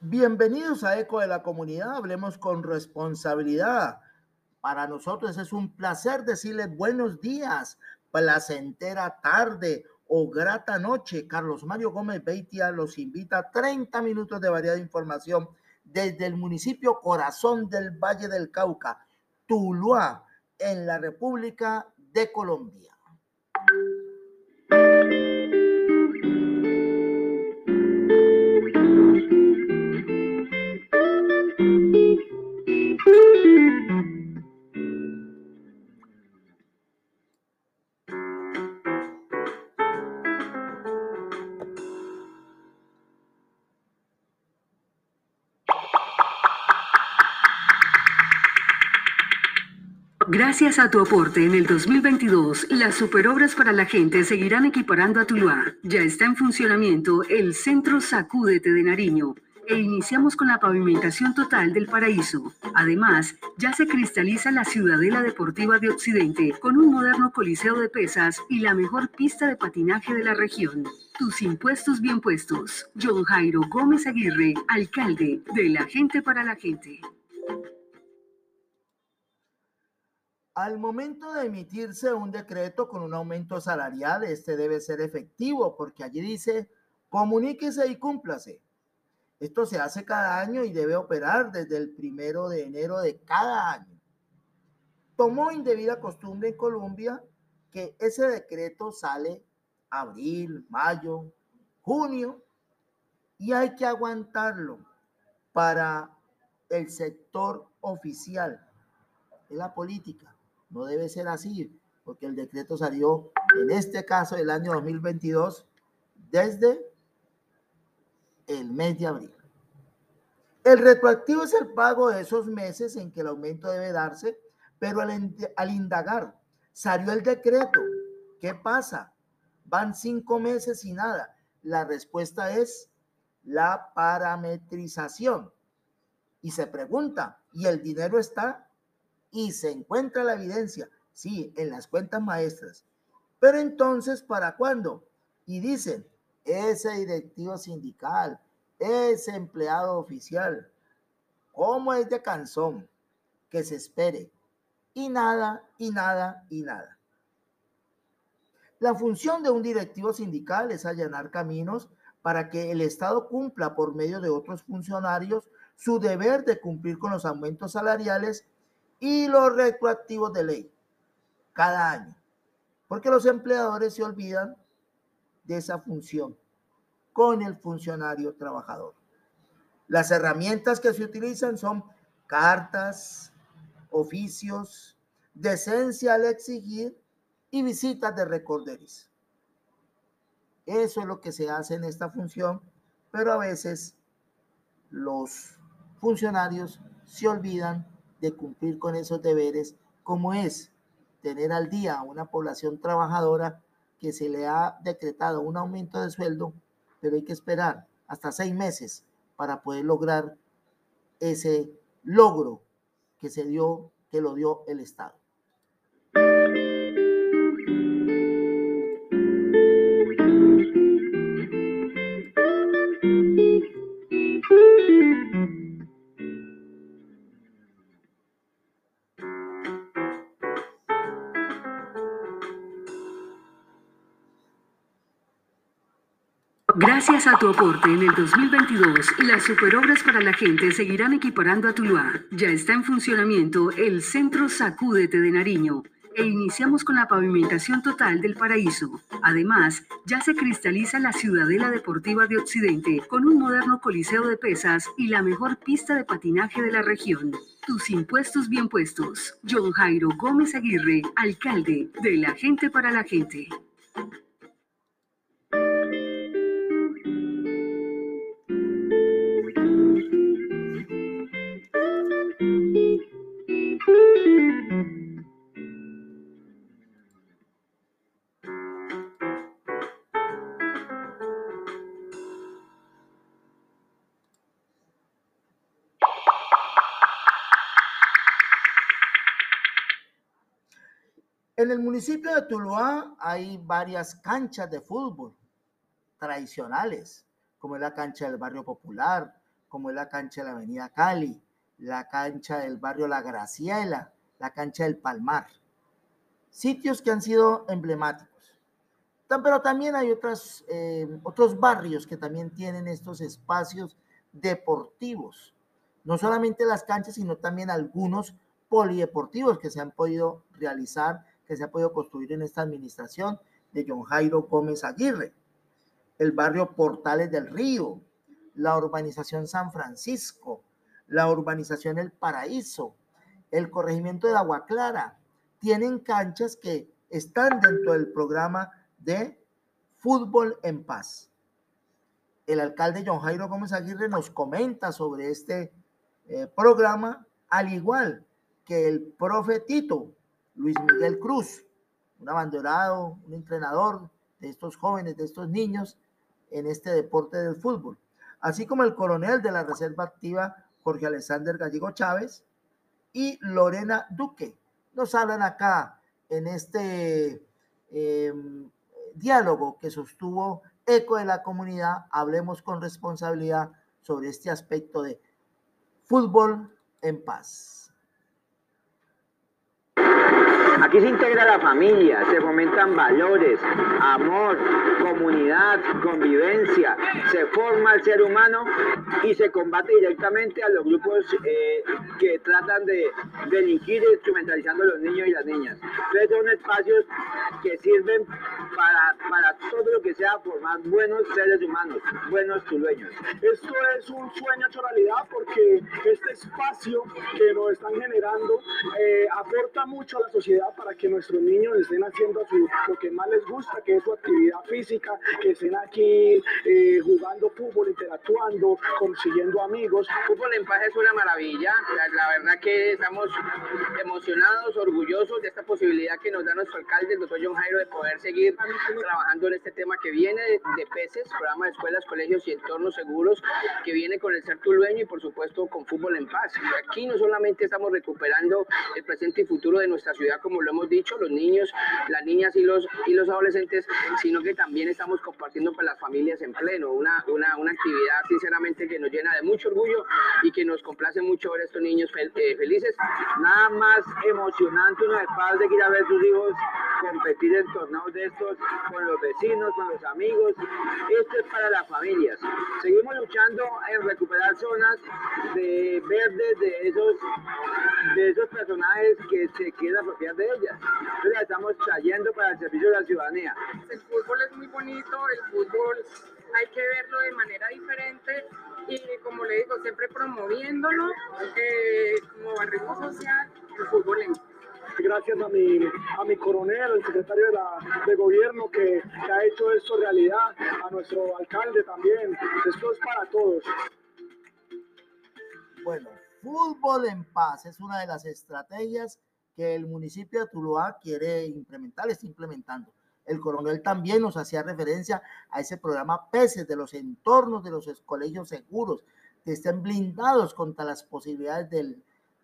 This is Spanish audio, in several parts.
Bienvenidos a Eco de la Comunidad, hablemos con responsabilidad. Para nosotros es un placer decirles buenos días, placentera tarde o grata noche. Carlos Mario Gómez Beitia los invita a 30 minutos de variada información desde el municipio Corazón del Valle del Cauca, Tuluá, en la República de Colombia. Gracias a tu aporte en el 2022, las superobras para la gente seguirán equiparando a Tuluá. Ya está en funcionamiento el Centro Sacúdete de Nariño e iniciamos con la pavimentación total del paraíso. Además, ya se cristaliza la Ciudadela Deportiva de Occidente con un moderno coliseo de pesas y la mejor pista de patinaje de la región. Tus impuestos bien puestos. John Jairo Gómez Aguirre, alcalde de la gente para la gente. Al momento de emitirse un decreto con un aumento salarial, este debe ser efectivo porque allí dice, comuníquese y cúmplase. Esto se hace cada año y debe operar desde el primero de enero de cada año. Tomó indebida costumbre en Colombia que ese decreto sale abril, mayo, junio y hay que aguantarlo para el sector oficial, de la política. No debe ser así, porque el decreto salió en este caso el año 2022 desde el mes de abril. El retroactivo es el pago de esos meses en que el aumento debe darse, pero al, al indagar salió el decreto. ¿Qué pasa? Van cinco meses y nada. La respuesta es la parametrización. Y se pregunta, ¿y el dinero está? Y se encuentra la evidencia, sí, en las cuentas maestras. Pero entonces, ¿para cuándo? Y dicen, ese directivo sindical, ese empleado oficial, ¿cómo es de canzón? Que se espere. Y nada, y nada, y nada. La función de un directivo sindical es allanar caminos para que el Estado cumpla por medio de otros funcionarios su deber de cumplir con los aumentos salariales y los retroactivos de ley cada año, porque los empleadores se olvidan de esa función con el funcionario trabajador. Las herramientas que se utilizan son cartas, oficios, decencia al exigir y visitas de recorderis. Eso es lo que se hace en esta función, pero a veces los funcionarios se olvidan de cumplir con esos deberes, como es tener al día a una población trabajadora que se le ha decretado un aumento de sueldo, pero hay que esperar hasta seis meses para poder lograr ese logro que se dio, que lo dio el Estado. Gracias a tu aporte en el 2022, las superobras para la gente seguirán equiparando a Tuluá. Ya está en funcionamiento el Centro Sacúdete de Nariño e iniciamos con la pavimentación total del paraíso. Además, ya se cristaliza la Ciudadela Deportiva de Occidente con un moderno coliseo de pesas y la mejor pista de patinaje de la región. Tus impuestos bien puestos. John Jairo Gómez Aguirre, alcalde de la gente para la gente. En el municipio de Tuluá hay varias canchas de fútbol tradicionales, como es la cancha del barrio popular, como es la cancha de la Avenida Cali, la cancha del barrio La Graciela, la cancha del Palmar. Sitios que han sido emblemáticos. Pero también hay otras, eh, otros barrios que también tienen estos espacios deportivos. No solamente las canchas, sino también algunos polideportivos que se han podido realizar, que se ha podido construir en esta administración de John Jairo Gómez Aguirre. El barrio Portales del Río, la urbanización San Francisco, la urbanización El Paraíso, el corregimiento de Agua Clara, tienen canchas que están dentro del programa de fútbol en paz. El alcalde John Jairo Gómez Aguirre nos comenta sobre este eh, programa, al igual que el profetito Luis Miguel Cruz, un abanderado, un entrenador de estos jóvenes, de estos niños en este deporte del fútbol, así como el coronel de la Reserva Activa Jorge Alexander Gallego Chávez y Lorena Duque. Nos hablan acá en este em, diálogo que sostuvo Eco de la Comunidad, hablemos con responsabilidad sobre este aspecto de fútbol en paz. Aquí se integra la familia, se fomentan valores, amor, comunidad, convivencia, se forma el ser humano y se combate directamente a los grupos eh, que tratan de delinquir instrumentalizando a los niños y las niñas. Entonces son espacios que sirven para, todo lo que sea formar buenos seres humanos, buenos tulueños. Esto es un sueño hecho realidad porque este espacio que nos están generando eh, aporta mucho a la sociedad para que nuestros niños estén haciendo lo que más les gusta, que es su actividad física, que estén aquí eh, jugando fútbol, interactuando, consiguiendo amigos. Fútbol en paz es una maravilla, la, verdad que estamos emocionados, orgullosos de esta posibilidad que nos da nuestro alcalde, el doctor John Jairo, de poder seguir trabajando en este tema que viene de, de PECES, programa de escuelas, colegios y entornos seguros, que viene con el ser tulueño y por supuesto con fútbol en paz. Y aquí no solamente estamos recuperando el presente y futuro de nuestra ciudad como lo hemos dicho, los niños, las niñas y los, y los adolescentes, sino que también estamos compartiendo con las familias en pleno, una, una, una actividad sinceramente que nos llena de mucho orgullo y que nos complace mucho ver a estos niños eh, felices. Nada más emocionante una vez padre que ir a ver sus hijos competir en torneos de estos con los vecinos, con los amigos. Esto es para las familias. Seguimos luchando en recuperar zonas de verdes de esos, de esos personajes que se quedan propiedad de ellas. Entonces la estamos trayendo para el servicio de la ciudadanía. El fútbol es muy bonito, el fútbol hay que verlo de manera diferente y como le digo, siempre promoviéndolo eh, como barrio social, el fútbol en gracias a mi, a mi coronel, el secretario de, la, de gobierno que, que, ha hecho esto realidad, a nuestro alcalde también. Esto es para todos. Bueno, fútbol en paz es una de las estrategias que el municipio de Tuluá quiere implementar, está implementando. El coronel también nos hacía referencia a ese programa PECES de los entornos de los colegios seguros, que estén blindados contra las posibilidades de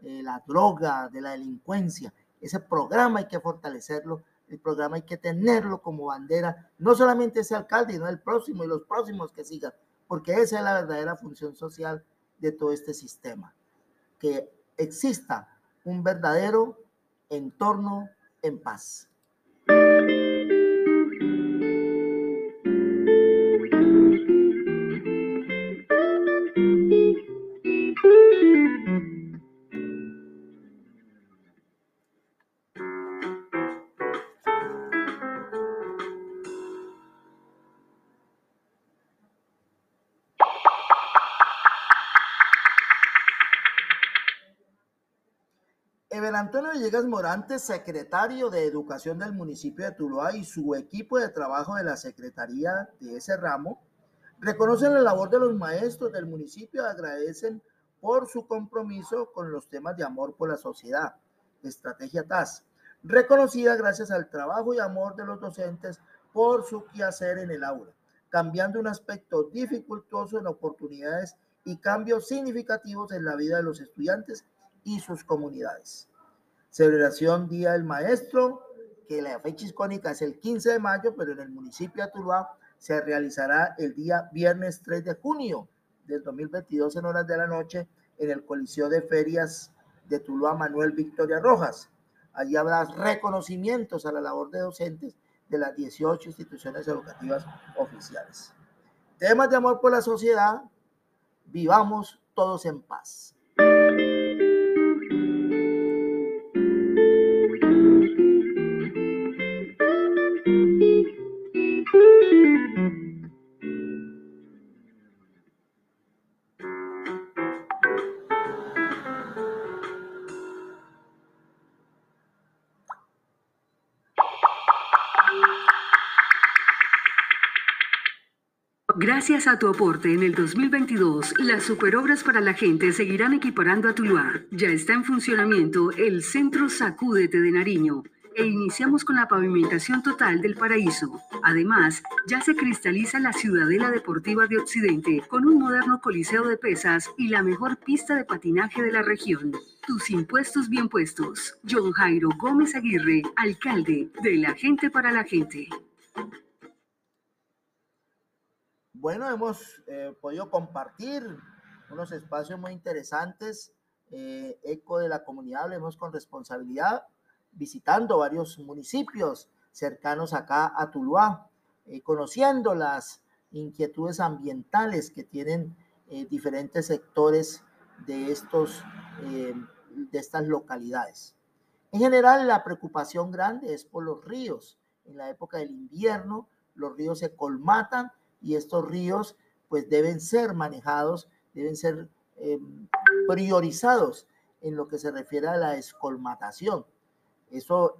eh, la droga, de la delincuencia. Ese programa hay que fortalecerlo, el programa hay que tenerlo como bandera, no solamente ese alcalde, sino el próximo y los próximos que sigan, porque esa es la verdadera función social de todo este sistema. Que exista un verdadero entorno en paz. Villegas Morantes, secretario de Educación del municipio de Tuluá y su equipo de trabajo de la Secretaría de ese ramo, reconocen la labor de los maestros del municipio y agradecen por su compromiso con los temas de amor por la sociedad, Estrategia TAS, reconocida gracias al trabajo y amor de los docentes por su quehacer en el aula, cambiando un aspecto dificultoso en oportunidades y cambios significativos en la vida de los estudiantes y sus comunidades celebración Día del Maestro, que la fecha icónica es el 15 de mayo, pero en el municipio de Tuluá se realizará el día viernes 3 de junio, del 2022 en horas de la noche en el Coliseo de Ferias de Tuluá Manuel Victoria Rojas. Allí habrá reconocimientos a la labor de docentes de las 18 instituciones educativas oficiales. Temas de amor por la sociedad, vivamos todos en paz. Gracias a tu aporte en el 2022, las superobras para la gente seguirán equiparando a Tuluá. Ya está en funcionamiento el Centro Sacúdete de Nariño e iniciamos con la pavimentación total del paraíso. Además, ya se cristaliza la Ciudadela Deportiva de Occidente con un moderno coliseo de pesas y la mejor pista de patinaje de la región. Tus impuestos bien puestos. John Jairo Gómez Aguirre, alcalde de la gente para la gente. Bueno, hemos eh, podido compartir unos espacios muy interesantes. Eh, eco de la comunidad, hablemos con responsabilidad, visitando varios municipios cercanos acá a Tuluá, eh, conociendo las inquietudes ambientales que tienen diferentes sectores de, estos, de estas localidades. En general, la preocupación grande es por los ríos. En la época del invierno, los ríos se colmatan y estos ríos pues deben ser manejados, deben ser eh, priorizados en lo que se refiere a la escolmatación. Eso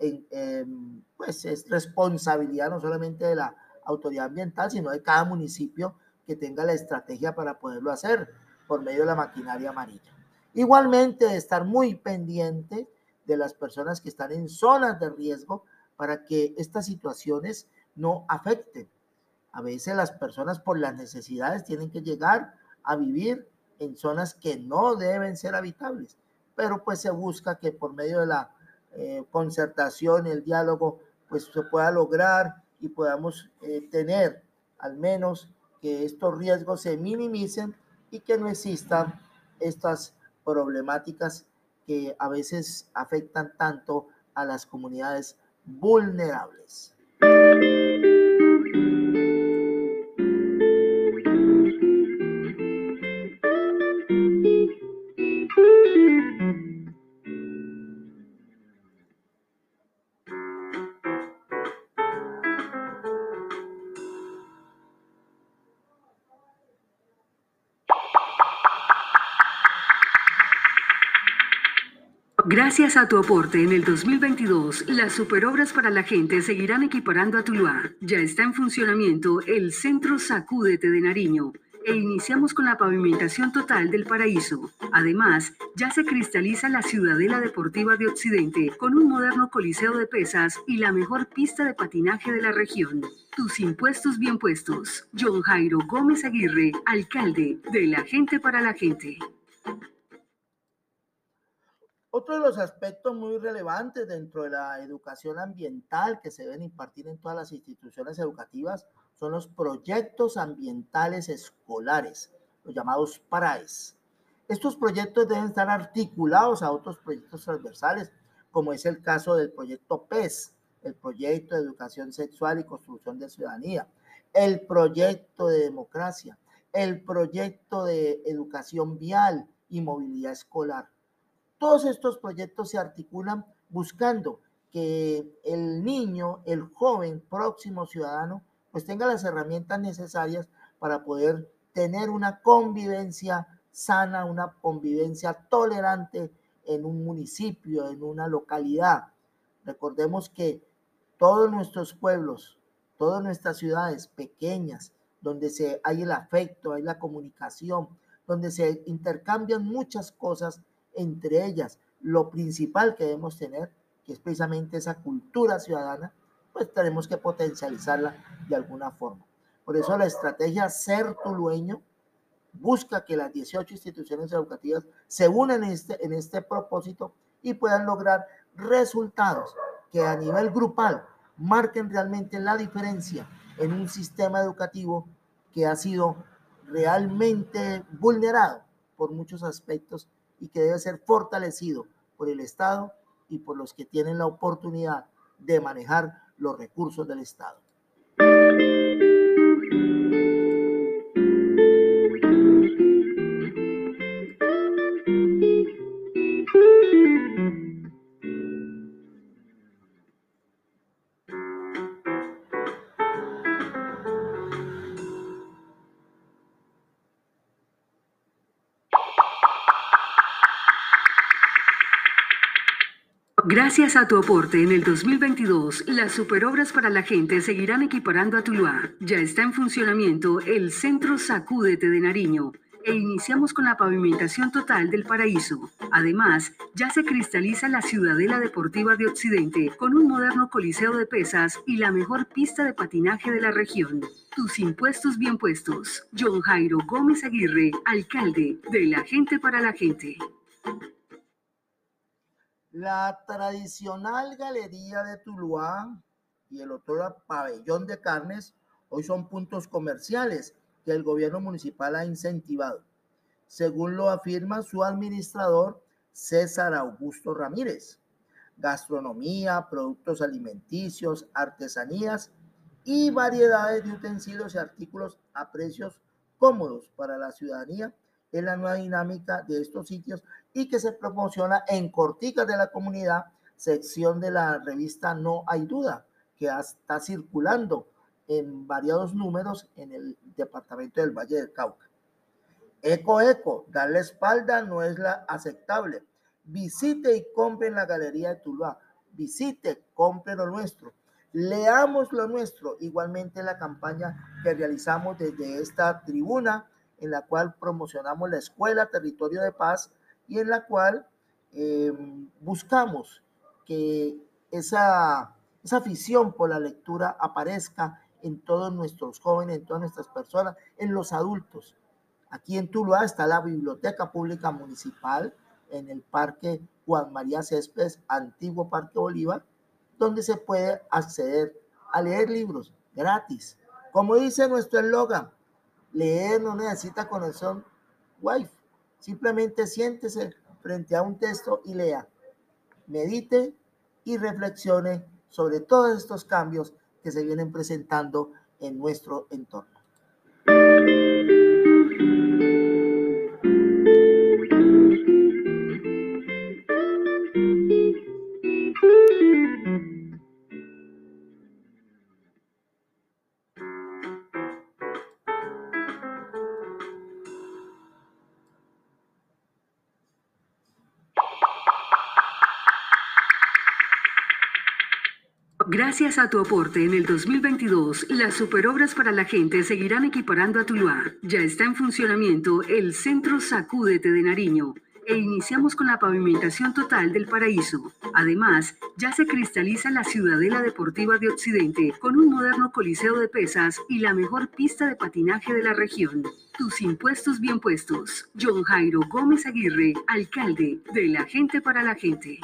pues es responsabilidad no solamente de la autoridad ambiental, sino de cada municipio que tenga la estrategia para poderlo hacer por medio de la maquinaria amarilla. Igualmente, estar muy pendiente de las personas que están en zonas de riesgo para que estas situaciones no afecten a veces las personas por las necesidades tienen que llegar a vivir en zonas que no deben ser habitables, pero pues se busca que por medio de la eh, concertación, el diálogo, pues se pueda lograr y podamos eh, tener al menos que estos riesgos se minimicen y que no existan estas problemáticas que a veces afectan tanto a las comunidades vulnerables. Gracias a tu aporte en el 2022, las superobras para la gente seguirán equiparando a Tuluá. Ya está en funcionamiento el Centro Sacúdete de Nariño e iniciamos con la pavimentación total del paraíso. Además, ya se cristaliza la Ciudadela Deportiva de Occidente con un moderno coliseo de pesas y la mejor pista de patinaje de la región. Tus impuestos bien puestos. John Jairo Gómez Aguirre, alcalde de la gente para la gente. Otro de los aspectos muy relevantes dentro de la educación ambiental que se deben impartir en todas las instituciones educativas son los proyectos ambientales escolares, los llamados PARAES. Estos proyectos deben estar articulados a otros proyectos transversales, como es el caso del proyecto PES, el proyecto de educación sexual y construcción de ciudadanía, el proyecto de democracia, el proyecto de educación vial y movilidad escolar. Todos estos proyectos se articulan buscando que el niño, el joven próximo ciudadano, pues tenga las herramientas necesarias para poder tener una convivencia sana, una convivencia tolerante en un municipio, en una localidad. Recordemos que todos nuestros pueblos, todas nuestras ciudades pequeñas, donde se, hay el afecto, hay la comunicación, donde se intercambian muchas cosas, entre ellas lo principal que debemos tener, que es precisamente esa cultura ciudadana, pues tenemos que potencializarla de alguna forma. Por eso la estrategia Ser Tulueño busca que las 18 instituciones educativas se unan en este, en este propósito y puedan lograr resultados que a nivel grupal marquen realmente la diferencia en un sistema educativo que ha sido realmente vulnerado por muchos aspectos y que debe ser fortalecido por el Estado y por los que tienen la oportunidad de manejar los recursos del Estado. Gracias a tu aporte en el 2022, las superobras para la gente seguirán equiparando a Tuluá. Ya está en funcionamiento el Centro Sacúdete de Nariño e iniciamos con la pavimentación total del paraíso. Además, ya se cristaliza la Ciudadela Deportiva de Occidente con un moderno coliseo de pesas y la mejor pista de patinaje de la región. Tus impuestos bien puestos. John Jairo Gómez Aguirre, alcalde de la gente para la gente. La tradicional galería de Tuluá y el otro pabellón de carnes hoy son puntos comerciales que el gobierno municipal ha incentivado, según lo afirma su administrador César Augusto Ramírez. Gastronomía, productos alimenticios, artesanías y variedades de utensilios y artículos a precios cómodos para la ciudadanía es la nueva dinámica de estos sitios y que se promociona en Corticas de la Comunidad, sección de la revista No hay duda, que está circulando en variados números en el departamento del Valle del Cauca. Eco, eco, darle espalda no es la aceptable. Visite y compre en la Galería de Tuluá. Visite, compre lo nuestro. Leamos lo nuestro. Igualmente la campaña que realizamos desde esta tribuna en la cual promocionamos la escuela Territorio de Paz y en la cual eh, buscamos que esa, esa afición por la lectura aparezca en todos nuestros jóvenes, en todas nuestras personas, en los adultos. Aquí en Tuluá está la Biblioteca Pública Municipal en el Parque Juan María Céspedes, antiguo Parque Bolívar, donde se puede acceder a leer libros gratis. Como dice nuestro eslogan, Leer no necesita conexión Wi-Fi. Simplemente siéntese frente a un texto y lea. Medite y reflexione sobre todos estos cambios que se vienen presentando en nuestro entorno. Gracias a tu aporte en el 2022, las superobras para la gente seguirán equiparando a Tuluá. Ya está en funcionamiento el Centro Sacúdete de Nariño e iniciamos con la pavimentación total del paraíso. Además, ya se cristaliza la Ciudadela Deportiva de Occidente con un moderno coliseo de pesas y la mejor pista de patinaje de la región. Tus impuestos bien puestos. John Jairo Gómez Aguirre, alcalde de la gente para la gente.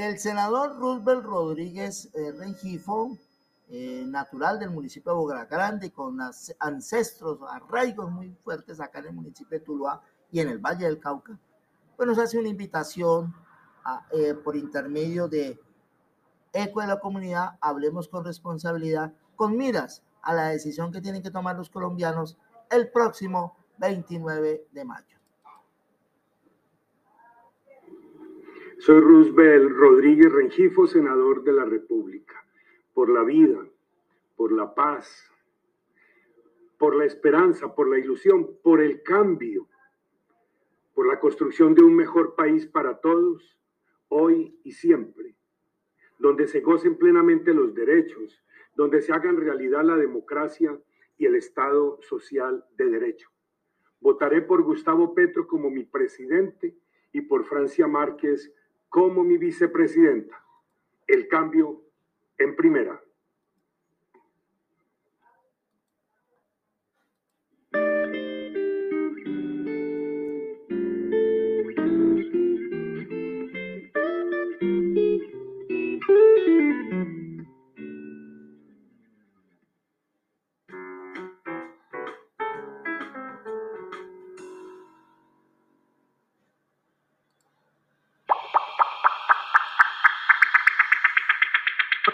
El senador Roosevelt Rodríguez eh, Rengifo, eh, natural del municipio de Bogotá Grande, con ancestros, arraigos muy fuertes acá en el municipio de Tuluá y en el Valle del Cauca, pues nos hace una invitación eh, por intermedio de Eco de la Comunidad, hablemos con responsabilidad, con miras a la decisión que tienen que tomar los colombianos el próximo 29 de mayo. Soy Roosevelt Rodríguez Rengifo, senador de la República, por la vida, por la paz, por la esperanza, por la ilusión, por el cambio, por la construcción de un mejor país para todos, hoy y siempre, donde se gocen plenamente los derechos, donde se hagan realidad la democracia y el Estado social de derecho. Votaré por Gustavo Petro como mi presidente y por Francia Márquez como mi vicepresidenta. El cambio en primera.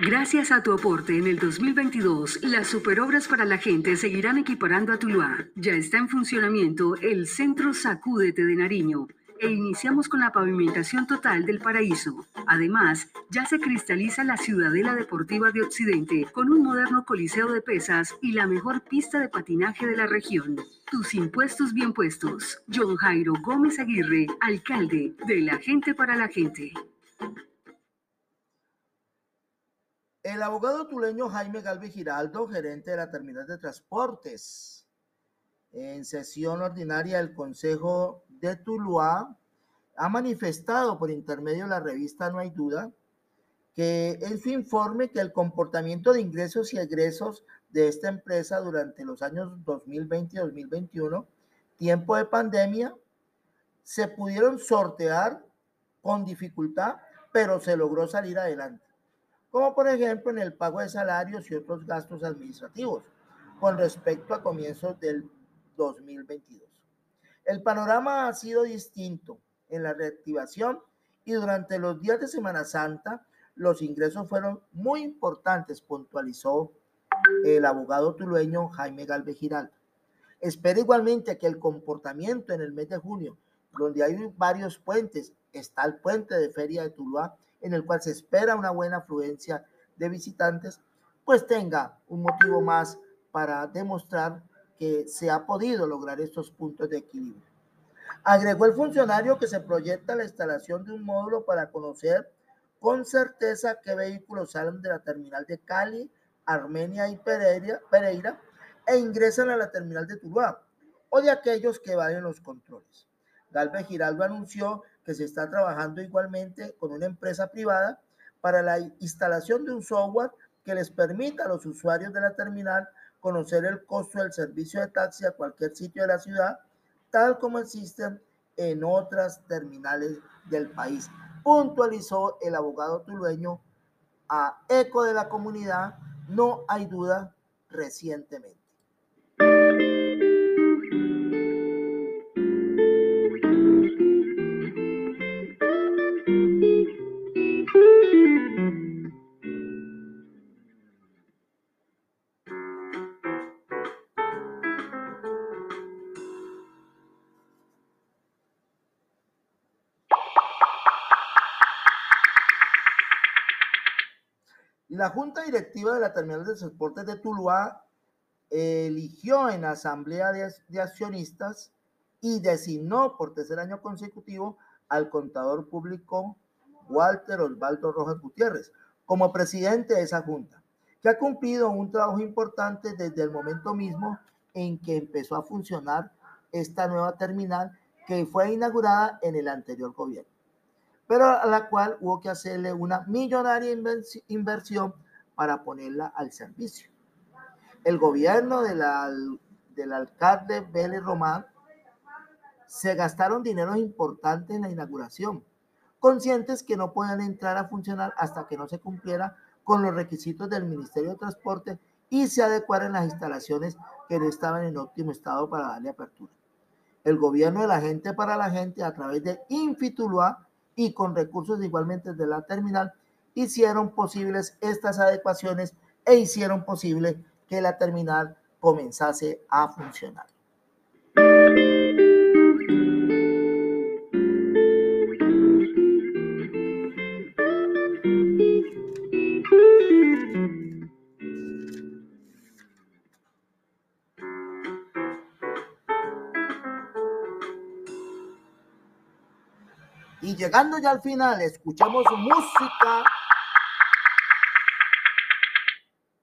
Gracias a tu aporte en el 2022, las superobras para la gente seguirán equiparando a Tuluá. Ya está en funcionamiento el Centro Sacúdete de Nariño e iniciamos con la pavimentación total del paraíso. Además, ya se cristaliza la Ciudadela Deportiva de Occidente con un moderno coliseo de pesas y la mejor pista de patinaje de la región. Tus impuestos bien puestos. John Jairo Gómez Aguirre, alcalde de la gente para la gente. El abogado tuleño Jaime Galvez Giraldo, gerente de la terminal de transportes, en sesión ordinaria del Consejo de Tuluá, ha manifestado por intermedio de la revista No hay duda que en su informe que el comportamiento de ingresos y egresos de esta empresa durante los años 2020 y 2021, tiempo de pandemia, se pudieron sortear con dificultad, pero se logró salir adelante como por ejemplo en el pago de salarios y otros gastos administrativos, con respecto a comienzos del 2022. El panorama ha sido distinto en la reactivación y durante los días de Semana Santa los ingresos fueron muy importantes, puntualizó el abogado tulueño Jaime Galvez Giraldo. Espera igualmente que el comportamiento en el mes de junio, donde hay varios puentes, está el puente de Feria de Tuluá, en el cual se espera una buena afluencia de visitantes, pues tenga un motivo más para demostrar que se ha podido lograr estos puntos de equilibrio. Agregó el funcionario que se proyecta la instalación de un módulo para conocer con certeza qué vehículos salen de la terminal de Cali, Armenia y Pereira, Pereira e ingresan a la terminal de Tuluá o de aquellos que van en los controles. Galvez Giraldo anunció que se está trabajando igualmente con una empresa privada para la instalación de un software que les permita a los usuarios de la terminal conocer el costo del servicio de taxi a cualquier sitio de la ciudad, tal como existen en otras terminales del país. Puntualizó el abogado tulueño a eco de la comunidad, no hay duda, recientemente. La Junta Directiva de la Terminal de Transportes de Tuluá eligió en asamblea de, accionistas y designó por tercer año consecutivo al contador público Walter Osvaldo Rojas Gutiérrez como presidente de esa junta, que ha cumplido un trabajo importante desde el momento mismo en que empezó a funcionar esta nueva terminal que fue inaugurada en el anterior gobierno pero a la cual hubo que hacerle una millonaria inversión para ponerla al servicio. El gobierno de la, del alcalde Vélez Román se gastaron dineros importantes en la inauguración, conscientes que no podían entrar a funcionar hasta que no se cumpliera con los requisitos del Ministerio de Transporte y se adecuaran las instalaciones que no estaban en óptimo estado para darle apertura. El gobierno de la gente para la gente a través de Infituluá y con recursos igualmente de la terminal, hicieron posibles estas adecuaciones e hicieron posible que la terminal comenzase a funcionar. Y llegando ya al final, escuchamos música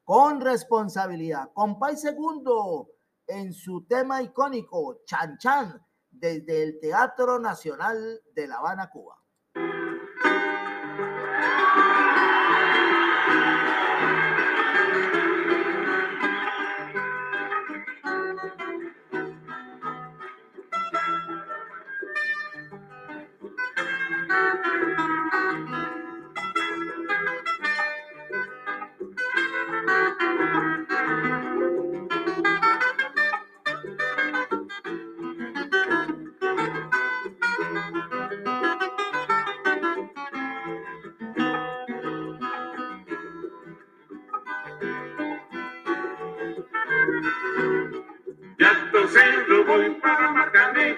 con responsabilidad. Compay Segundo, en su tema icónico, Chan Chan, desde el Teatro Nacional de La Habana, Cuba. Llanto cerdo voy para Marcané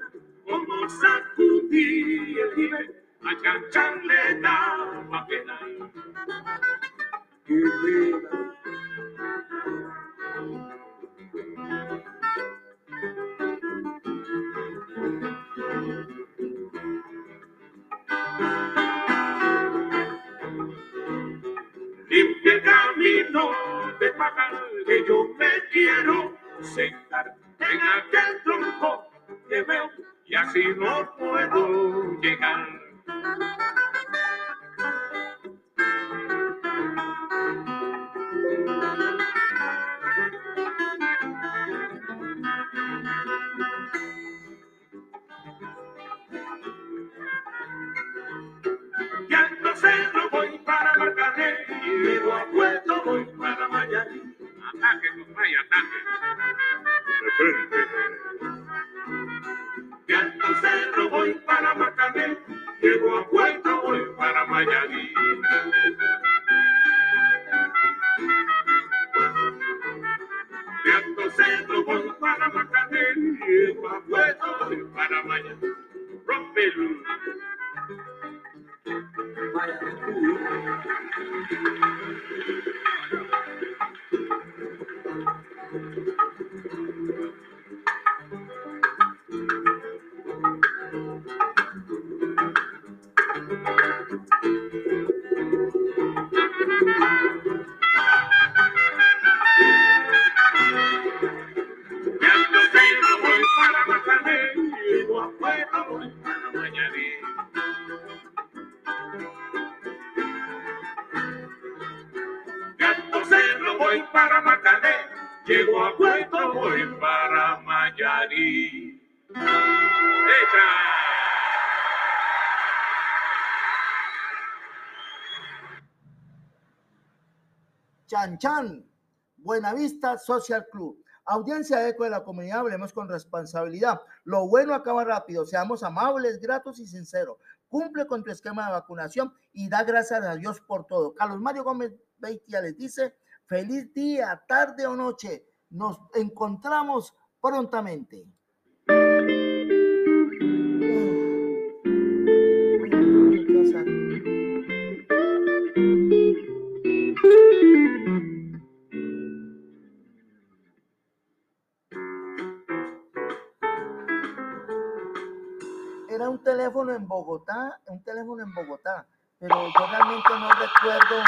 Buenavista Social Club. Audiencia eco de la comunidad, hablemos con responsabilidad. Lo bueno acaba rápido, seamos amables, gratos y sinceros. Cumple con tu esquema de vacunación y da gracias a Dios por todo. Carlos Mario Gómez Beitia les dice, feliz día, tarde o noche. Nos encontramos prontamente. Bogotá, pero yo realmente no recuerdo